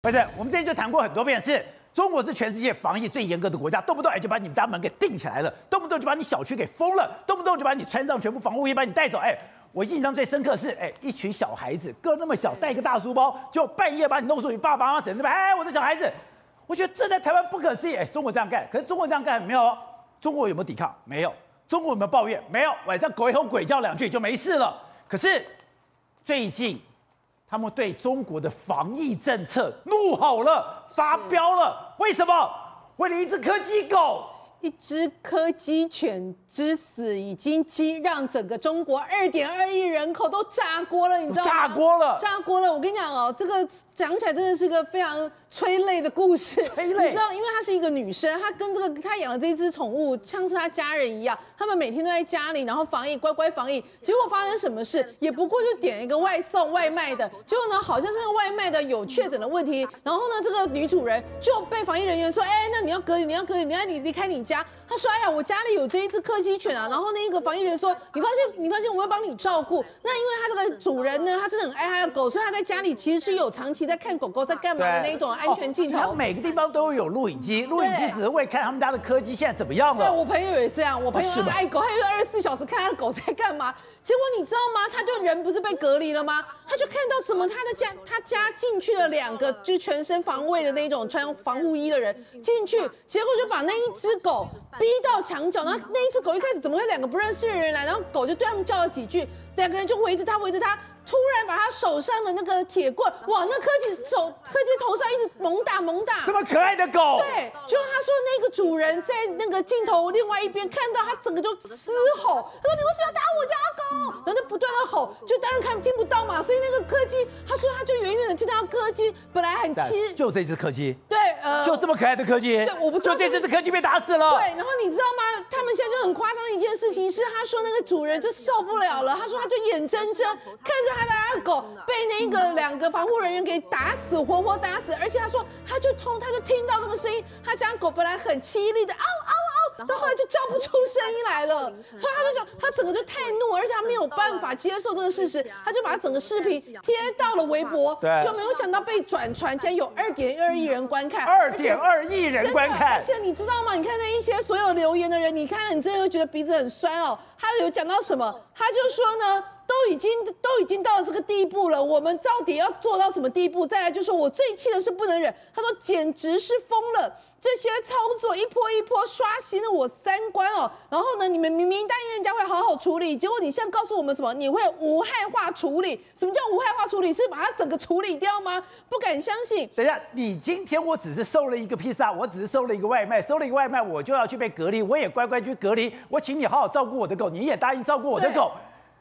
不是，我们之前就谈过很多遍，是中国是全世界防疫最严格的国家，动不动哎就把你们家门给钉起来了，动不动就把你小区给封了，动不动就把你穿上全部防护衣把你带走。哎，我印象最深刻是，哎，一群小孩子个那么小，带一个大书包，就半夜把你弄出去，爸爸妈妈整着，哎，我的小孩子，我觉得这在台湾不可思议。哎，中国这样干，可是中国这样干没有？中国有没有抵抗？没有。中国有没有抱怨？没有。晚上鬼吼鬼叫两句就没事了。可是最近。他们对中国的防疫政策怒吼了，发飙了。为什么？为了一只柯基狗，一只柯基犬之死，已经激让整个中国二点二亿人口都炸锅了，你知道吗？炸锅了，炸锅了。我跟你讲哦，这个讲起来真的是个非常。催泪的故事，催泪。你知道，因为她是一个女生，她跟这个她养的这一只宠物像是她家人一样，他们每天都在家里，然后防疫，乖乖防疫。结果发生什么事？也不过就点一个外送外卖的，结果呢，好像是那个外卖的有确诊的问题，然后呢，这个女主人就被防疫人员说，哎，那你要隔离，你要隔离，你要你离开你家。他说，哎呀，我家里有这一只柯基犬啊。然后那一个防疫人员说，你放心，你放心，我会帮你照顾。那因为他这个主人呢，他真的很爱他的狗，所以他在家里其实是有长期在看狗狗在干嘛的那一种。安全镜头，他每个地方都有录影机，录影机只是为看他们家的柯基现在怎么样了。对，我朋友也这样，我朋友爱狗，他就二十四小时看他的狗在干嘛。结果你知道吗？他就人不是被隔离了吗？他就看到怎么他的家，他家进去了两个就全身防卫的那种穿防护衣的人进去，结果就把那一只狗逼到墙角。然后那一只狗一开始怎么会两个不认识的人来？然后狗就对他们叫了几句，两个人就围着他，围着他。突然把他手上的那个铁棍往那柯基手柯基头上一直猛打猛打，这么可爱的狗，对，就他说那个主人在那个镜头另外一边看到他整个就嘶吼，他说你为什么要打我家狗？然后就不断的吼，就当然看听不到嘛，所以那个柯基他说他就远远的听到柯基本来很亲，就这只柯基，对，呃，就这么可爱的柯基，对，我不知道就这只柯基被打死了，对，然后你知道吗？他们现在就很夸张的一件事情是，他说那个主人就受不了了，他说他就眼睁睁看着。他的狗被那个两个防护人员给打死，活活打死，而且他说，他就从他就听到那个声音，他家狗本来很凄厉的嗷嗷嗷，到后来就叫不出声音来了，所以他就想，他整个就太怒，而且他没有办法接受这个事实，他就把整个视频贴到了微博，对，就没有想到被转传，竟然有二点二亿人观看，二点二亿人观看，而且你知道吗？你看那一些所有留言的人，你看了你真的会觉得鼻子很酸哦。他有讲到什么？他就说呢。都已经都已经到了这个地步了，我们到底要做到什么地步？再来就是我最气的是不能忍，他说简直是疯了，这些操作一波一波刷新了我三观哦。然后呢，你们明明答应人家会好好处理，结果你现在告诉我们什么？你会无害化处理？什么叫无害化处理？是把它整个处理掉吗？不敢相信。等一下，你今天我只是收了一个披萨，我只是收了一个外卖，收了一个外卖我就要去被隔离，我也乖乖去隔离。我请你好好照顾我的狗，你也答应照顾我的狗。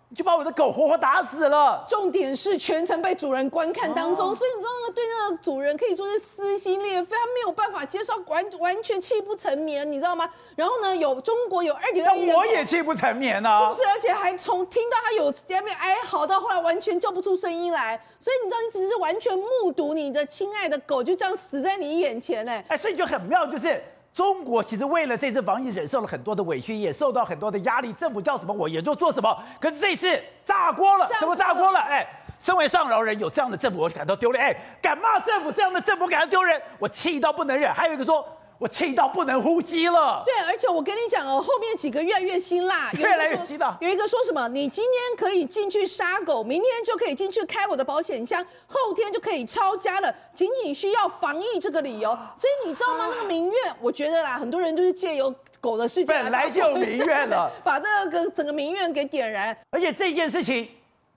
你就把我的狗活活打死了。重点是全程被主人观看当中，哦、所以你知道那个对那个主人可以说是撕心裂肺，他没有办法接受，完完全泣不成眠，你知道吗？然后呢，有中国有二点二我也泣不成眠呢、啊，是不是？而且还从听到他有在那边哀嚎到后来完全叫不出声音来，所以你知道，你只是完全目睹你的亲爱的狗就这样死在你眼前哎，哎，所以就很妙，就是。中国其实为了这次防疫忍受了很多的委屈，也受到很多的压力。政府叫什么我也就做什么。可是这次炸锅了，怎么炸锅了？哎，身为上饶人，有这样的政府我感到丢脸。哎，敢骂政府这样的政府感到丢人，我气到不能忍。还有一个说。我气到不能呼吸了。对，而且我跟你讲哦，后面几个越来越辛辣，越来越激动。有一个说什么，你今天可以进去杀狗，明天就可以进去开我的保险箱，后天就可以抄家了，仅仅需要防疫这个理由。所以你知道吗？那个民怨，我觉得啦，很多人就是借由狗的事情，本来就有民怨了，把这个整个民怨给点燃。而且这件事情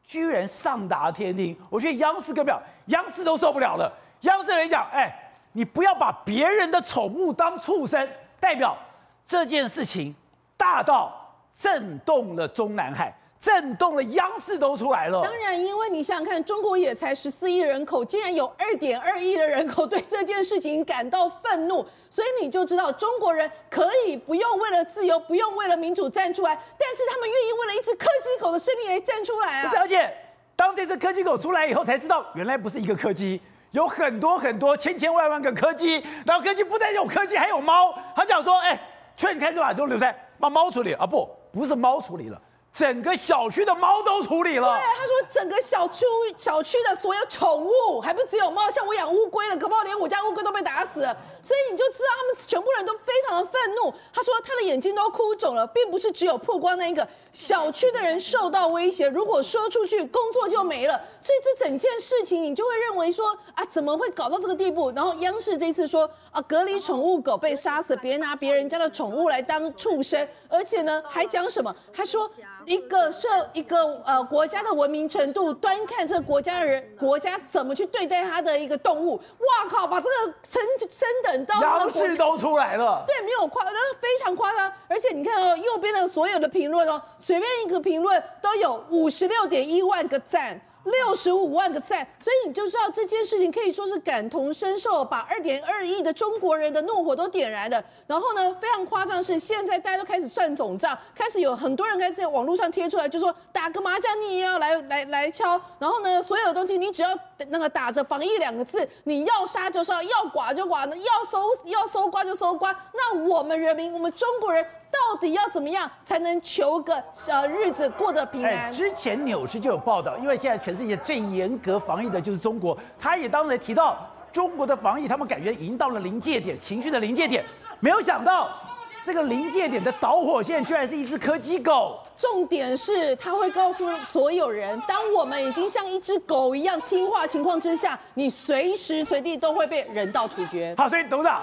居然上达天听，我觉得央视更不了，央视都受不了了。央视人讲，哎。你不要把别人的宠物当畜生，代表这件事情大到震动了中南海，震动了央视都出来了。当然，因为你想想看，中国也才十四亿人口，竟然有二点二亿的人口 对这件事情感到愤怒，所以你就知道中国人可以不用为了自由，不用为了民主站出来，但是他们愿意为了一只柯基狗的生命来站出来啊！而且，当这只柯基狗出来以后，才知道原来不是一个柯基。有很多很多千千万万个柯基，然后柯基不但有柯基，还有猫。他讲说，哎，劝开这把就留在把猫处理啊，不，不是猫处理了，整个小区的猫都处理了。对，他说整个小区小区的所有宠物，还不只有猫，像我养乌龟了，可不好连我家乌龟都被打死了。所以你就知道他们全部人都非常的愤怒。他说他的眼睛都哭肿了，并不是只有曝光那一个小区的人受到威胁，如果说出去工作就没了。所以这整件事情你就会认为说啊，怎么会搞到这个地步？然后央视这次说啊，隔离宠物狗被杀死，别拿别人家的宠物来当畜生，而且呢还讲什么？他说。一个社一个呃国家的文明程度，端看这个国家的人，国家怎么去对待他的一个动物。哇靠，把这个升升等到央视都出来了。对，没有夸，但是非常夸张。而且你看哦，右边的所有的评论哦，随便一个评论都有五十六点一万个赞。六十五万个赞，所以你就知道这件事情可以说是感同身受，把二点二亿的中国人的怒火都点燃了。然后呢，非常夸张是，现在大家都开始算总账，开始有很多人开始在网络上贴出来，就说打个麻将你也要来来来敲。然后呢，所有的东西你只要那个打着防疫两个字，你要杀就杀，要剐就剐，要搜要搜刮就搜刮。那我们人民，我们中国人。到底要怎么样才能求个呃日子过得平安？之前纽时就有报道，因为现在全世界最严格防疫的就是中国，他也当然提到中国的防疫，他们感觉已经到了临界点，情绪的临界点。没有想到这个临界点的导火线居然是一只柯基狗。重点是他会告诉所有人，当我们已经像一只狗一样听话情况之下，你随时随地都会被人道处决。好，所以董事长，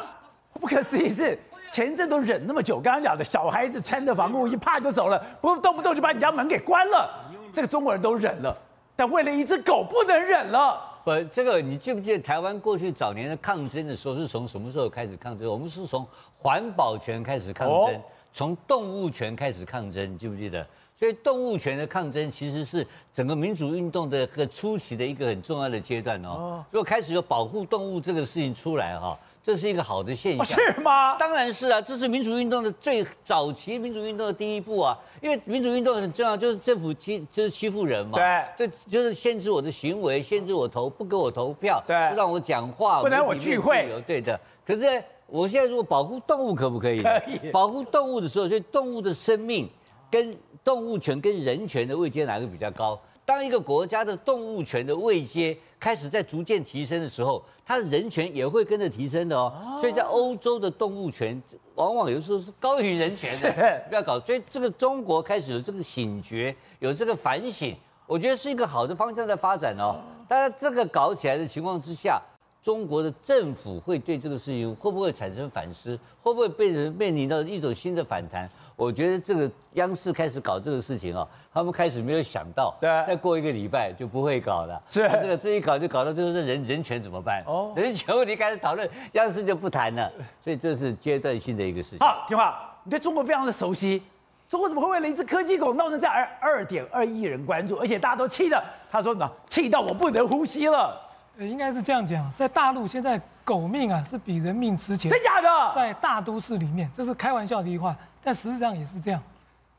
不可思议是。前阵都忍那么久，刚刚讲的小孩子穿着防护衣啪就走了，不动不动就把你家门给关了，这个中国人都忍了，但为了一只狗不能忍了。不，这个你记不记得台湾过去早年的抗争的时候是从什么时候开始抗争？我们是从环保权开始抗争，从动物权开始抗争，你记不记得？所以动物权的抗争其实是整个民主运动的个初期的一个很重要的阶段哦。如果开始有保护动物这个事情出来哈。这是一个好的现象，是吗？当然是啊，这是民主运动的最早期民主运动的第一步啊。因为民主运动很重要，就是政府欺就是欺负人嘛，对，这就是限制我的行为，限制我投不给我投票，对，不让我讲话，不能我聚会，对的。可是我现在如果保护动物可不可以？可以。保护动物的时候，所以动物的生命跟动物权跟人权的位阶哪个比较高？当一个国家的动物权的位阶开始在逐渐提升的时候，它的人权也会跟着提升的哦。所以在欧洲的动物权往往有时候是高于人权的，不要搞。所以这个中国开始有这个醒觉，有这个反省，我觉得是一个好的方向在发展哦。但是这个搞起来的情况之下，中国的政府会对这个事情会不会产生反思？会不会被人面临到一种新的反弹？我觉得这个央视开始搞这个事情啊，他们开始没有想到，对，再过一个礼拜就不会搞了。是，这个这一搞就搞到这个人人权怎么办？哦，人权问题开始讨论，央视就不谈了。所以这是阶段性的一个事情。好，听话，你对中国非常的熟悉，中国怎么会为了一只科技狗闹成这样？二二点二亿人关注，而且大家都气的，他说呢，气到我不能呼吸了。呃，应该是这样讲，在大陆现在狗命啊是比人命值钱。真假的？在大都市里面，这是开玩笑的一句话。但实际上也是这样，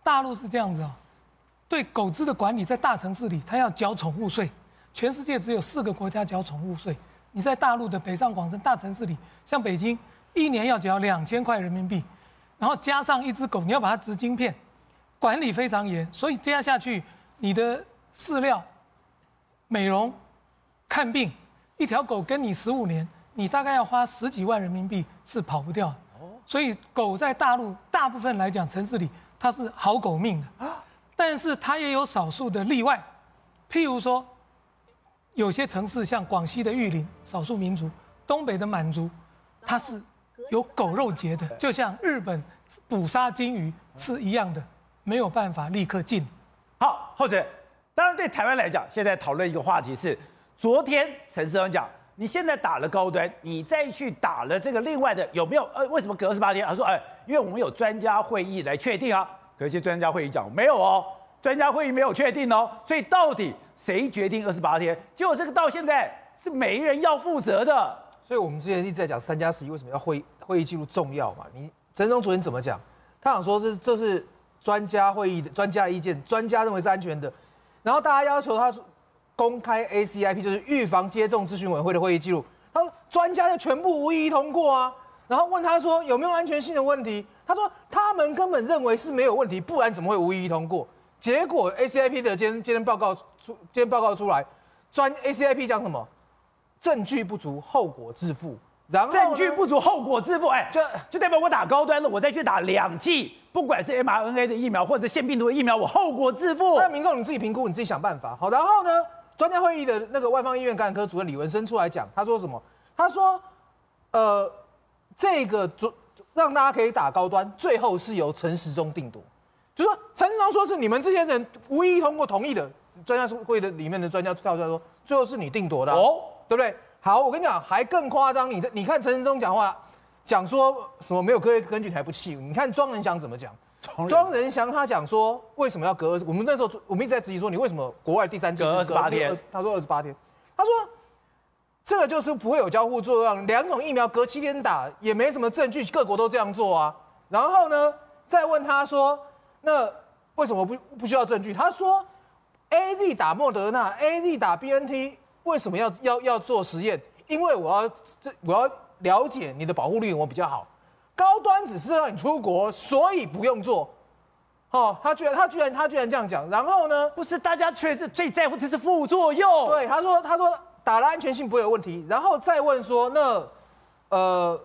大陆是这样子啊，对狗只的管理，在大城市里，它要缴宠物税，全世界只有四个国家缴宠物税。你在大陆的北上广深大城市里，像北京，一年要缴两千块人民币，然后加上一只狗，你要把它植晶片，管理非常严，所以这样下去，你的饲料、美容、看病，一条狗跟你十五年，你大概要花十几万人民币是跑不掉的。所以狗在大陆大部分来讲，城市里它是好狗命的，但是它也有少数的例外，譬如说，有些城市像广西的玉林少数民族，东北的满族，它是有狗肉节的，就像日本捕杀金鱼是一样的，没有办法立刻禁。好，后者，当然对台湾来讲，现在讨论一个话题是，昨天陈时中讲。你现在打了高端，你再去打了这个另外的有没有？呃，为什么隔二十八天？他说，哎，因为我们有专家会议来确定啊。可是专家会议讲没有哦，专家会议没有确定哦。所以到底谁决定二十八天？结果这个到现在是没人要负责的。所以我们之前一直在讲三加十一为什么要会会议记录重要嘛？你陈时中昨天怎么讲？他想说这这是专家会议的专家的意见，专家认为是安全的，然后大家要求他说。公开 ACIP 就是预防接种咨询委员会的会议记录，他说专家就全部无异议通过啊，然后问他说有没有安全性的问题，他说他们根本认为是没有问题，不然怎么会无异议通过？结果 ACIP 的今今天报告出今天报告出来，专 ACIP 讲什么？证据不足，后果自负。然后证据不足，后果自负。哎，就就代表我打高端了，我再去打两剂，不管是 mRNA 的疫苗或者腺病毒的疫苗，我后果自负。那民众你自己评估，你自己想办法。好，然后呢，专家会议的那个外方医院感染科主任李文生出来讲，他说什么？他说，呃，这个主让大家可以打高端，最后是由陈时中定夺。就说陈时中说是你们这些人无意通过同意的，专家会的里面的专家跳出来说，最后是你定夺的、啊，哦，对不对？好，我跟你讲，还更夸张。你你看陈时中讲话，讲说什么没有科学根据，你还不气？你看庄文祥怎么讲？庄仁祥他讲说，为什么要隔二十？我们那时候我们一直在质疑说，你为什么国外第三剂隔二十八天？他说二十八天。他说这个就是不会有交互作用，两种疫苗隔七天打也没什么证据，各国都这样做啊。然后呢，再问他说，那为什么不不需要证据？他说，AZ 打莫德纳，AZ 打 BNT。为什么要要要做实验？因为我要这我要了解你的保护力我比较好。高端只是让你出国，所以不用做。哦，他居然他居然他居然这样讲。然后呢？不是大家却是最在乎的是副作用。对，他说他说打了安全性不会有问题。然后再问说那呃，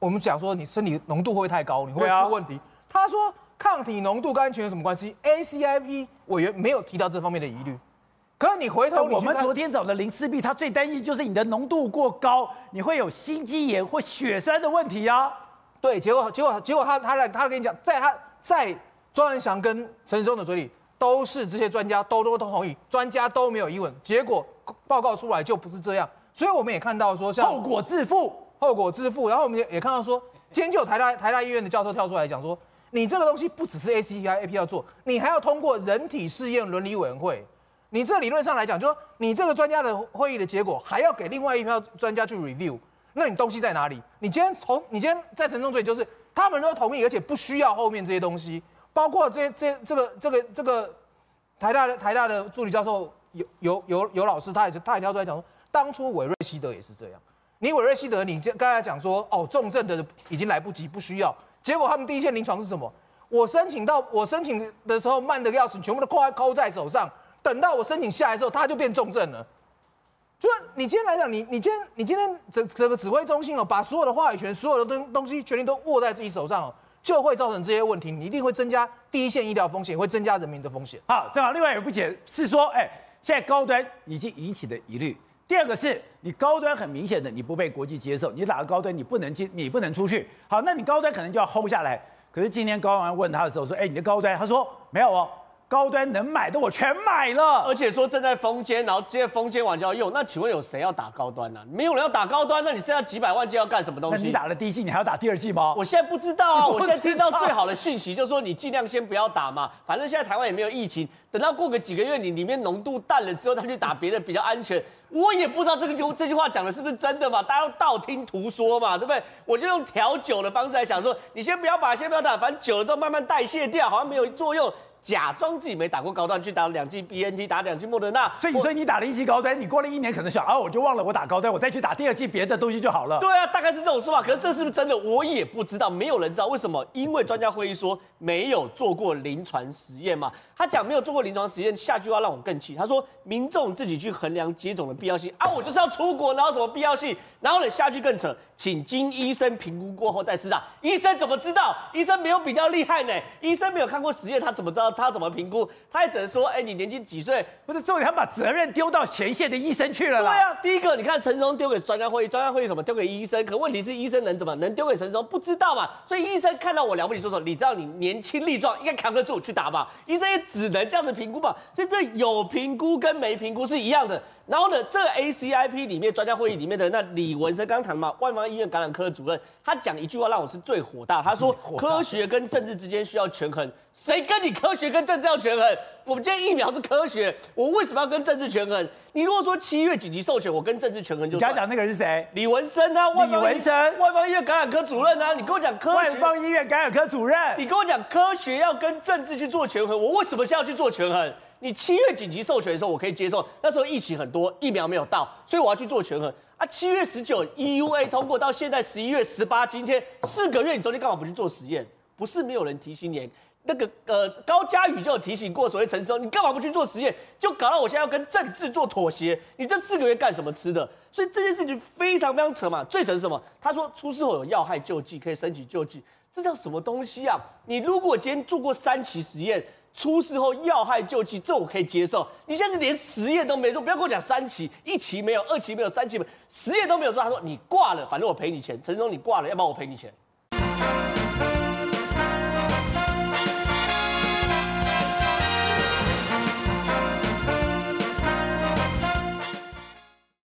我们讲说你身体浓度会不会太高？你会不会出问题？啊、他说抗体浓度跟安全有什么关系？ACIP 委员没有提到这方面的疑虑。可是你回头，我们昨天找的林思碧，他最担心就是你的浓度过高，你会有心肌炎或血栓的问题啊。对，结果结果结果他他来他跟你讲，在他在庄文祥跟陈时中的嘴里，都是这些专家都都都同意，专家都没有疑问。结果报告出来就不是这样，所以我们也看到说像后果自负，后果自负。然后我们也也看到说，今天就有台大台大医院的教授跳出来讲说，你这个东西不只是 ACIP 要做，你还要通过人体试验伦理委员会。你这理论上来讲，就说你这个专家的会议的结果还要给另外一票专家去 review，那你东西在哪里？你今天从你今天在陈中嘴就是他们都同意，而且不需要后面这些东西，包括这这这个这个这个台大的台大的助理教授有有有有老师，他也是他也跳出来讲说，当初韦瑞希德也是这样，你韦瑞希德你刚才讲说哦重症的已经来不及不需要，结果他们第一线临床是什么？我申请到我申请的时候慢的要死，全部都扣在扣在手上。等到我申请下来之后，他就变重症了。就你今天来讲，你你今天你今天整整个指挥中心哦，把所有的话语权、所有的东东西、权力都握在自己手上哦，就会造成这些问题。你一定会增加第一线医疗风险，会增加人民的风险。好，正好另外有不解是说，哎，现在高端已经引起的疑虑。第二个是你高端很明显的你不被国际接受，你打了高端你不能进，你不能出去。好，那你高端可能就要 hold 下来。可是今天高安问他的时候说，哎，你的高端，他说没有哦。高端能买的我全买了，而且说正在封监，然后直接封监完就要用。那请问有谁要打高端呢、啊？没有人要打高端，那你剩下几百万剂要干什么东西？你打了第一剂，你还要打第二剂吗？我现在不知道啊，我现在听到最好的讯息就是说你尽量先不要打嘛，反正现在台湾也没有疫情，等到过个几个月，你里面浓度淡了之后，他去打别的比较安全。我也不知道这个就这句话讲的是不是真的嘛，大家都道听途说嘛，对不对？我就用调酒的方式来想说，你先不要把，先不要打，反正久了之后慢慢代谢掉，好像没有作用。假装自己没打过高端，去打两剂 BNT，打两剂莫德纳。所以，所以你打了一剂高端，你过了一年可能想啊，我就忘了我打高端，我再去打第二剂别的东西就好了。对啊，大概是这种说法。可是这是不是真的，我也不知道，没有人知道为什么。因为专家会议说没有做过临床实验嘛。他讲没有做过临床实验，下句话让我更气。他说民众自己去衡量接种的必要性啊，我就是要出国，哪有什么必要性？然后呢，下句更扯，请经医生评估过后再施打。医生怎么知道？医生没有比较厉害呢？医生没有看过实验，他怎么知道？他怎么评估？他也只能说，哎，你年纪几岁？不是，重点他把责任丢到前线的医生去了啦。对啊，第一个，你看陈松丢给专家会议，专家会议什么？丢给医生。可问题是，医生能怎么能丢给陈松？不知道嘛。所以医生看到我了不起，说说，你知道你年轻力壮，应该扛得住去打吧。医生也只能这样子评估吧。所以这有评估跟没评估是一样的。然后呢，这个 ACIP 里面专家会议里面的那李文生刚谈嘛，万方医院感染科主任，他讲一句话让我是最火大。他说，科学跟政治之间需要权衡，谁跟你科学跟政治要权衡？我们今天疫苗是科学，我为什么要跟政治权衡？你如果说七月紧急授权，我跟政治权衡就。你刚讲那个人是谁？李文生啊，李文生，万方医院感染科主任啊，你跟我讲科学。万方医院感染科主任，你跟我讲科学要跟政治去做权衡，我为什么是要去做权衡？你七月紧急授权的时候，我可以接受。那时候疫情很多，疫苗没有到，所以我要去做权衡啊。七月十九 EUA 通过到现在十一月十八，今天四个月，你中间干嘛不去做实验？不是没有人提醒你。那个呃高嘉宇就有提醒过所谓陈时中，你干嘛不去做实验？就搞到我现在要跟政治做妥协，你这四个月干什么吃的？所以这件事情非常非常扯嘛。最扯是什么？他说出事后有要害救济，可以申请救济，这叫什么东西啊？你如果今天做过三期实验，出事后要害救济，这我可以接受。你现在连实验都没做，不要跟我讲三期，一期没有，二期没有，三期没有，实验都没有做。他说你挂了，反正我赔你钱。陈总你挂了，要不然我赔你钱。